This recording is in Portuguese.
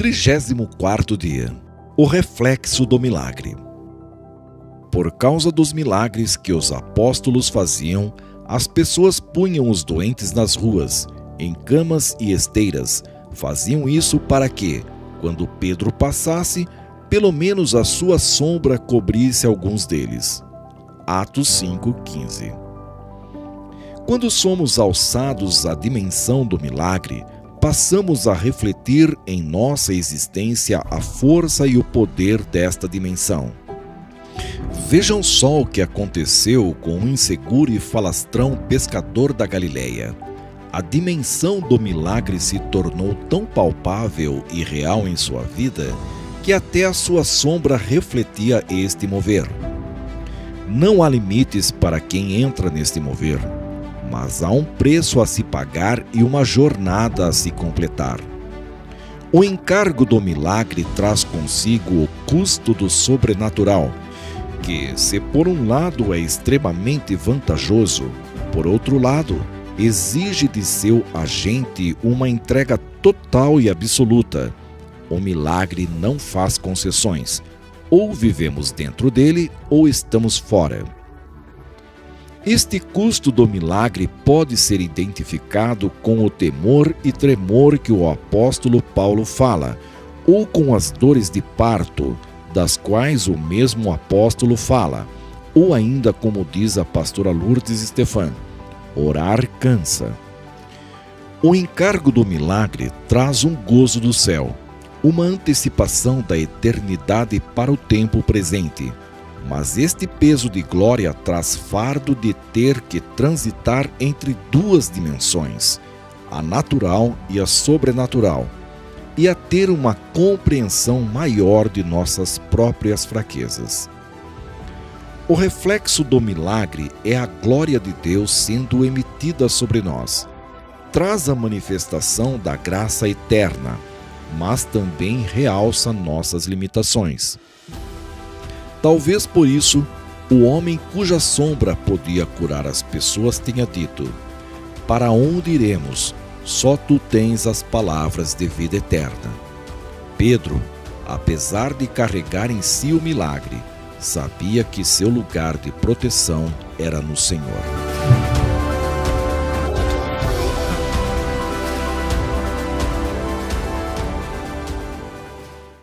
34 dia. O reflexo do milagre. Por causa dos milagres que os apóstolos faziam, as pessoas punham os doentes nas ruas, em camas e esteiras. Faziam isso para que, quando Pedro passasse, pelo menos a sua sombra cobrisse alguns deles. Atos 5:15. Quando somos alçados à dimensão do milagre, passamos a refletir em nossa existência a força e o poder desta dimensão. Vejam só o que aconteceu com o inseguro e falastrão pescador da Galileia. A dimensão do milagre se tornou tão palpável e real em sua vida que até a sua sombra refletia este mover. Não há limites para quem entra neste mover mas há um preço a se pagar e uma jornada a se completar. O encargo do milagre traz consigo o custo do sobrenatural, que, se por um lado é extremamente vantajoso, por outro lado, exige de seu agente uma entrega total e absoluta. O milagre não faz concessões. Ou vivemos dentro dele ou estamos fora. Este custo do milagre pode ser identificado com o temor e tremor que o apóstolo Paulo fala, ou com as dores de parto, das quais o mesmo apóstolo fala, ou ainda como diz a pastora Lourdes Stefan, orar cansa. O encargo do milagre traz um gozo do céu, uma antecipação da eternidade para o tempo presente mas este peso de glória traz fardo de ter que transitar entre duas dimensões, a natural e a sobrenatural, e a ter uma compreensão maior de nossas próprias fraquezas. O reflexo do milagre é a glória de Deus sendo emitida sobre nós. Traz a manifestação da graça eterna, mas também realça nossas limitações. Talvez por isso o homem cuja sombra podia curar as pessoas tenha dito: Para onde iremos? Só tu tens as palavras de vida eterna. Pedro, apesar de carregar em si o milagre, sabia que seu lugar de proteção era no Senhor.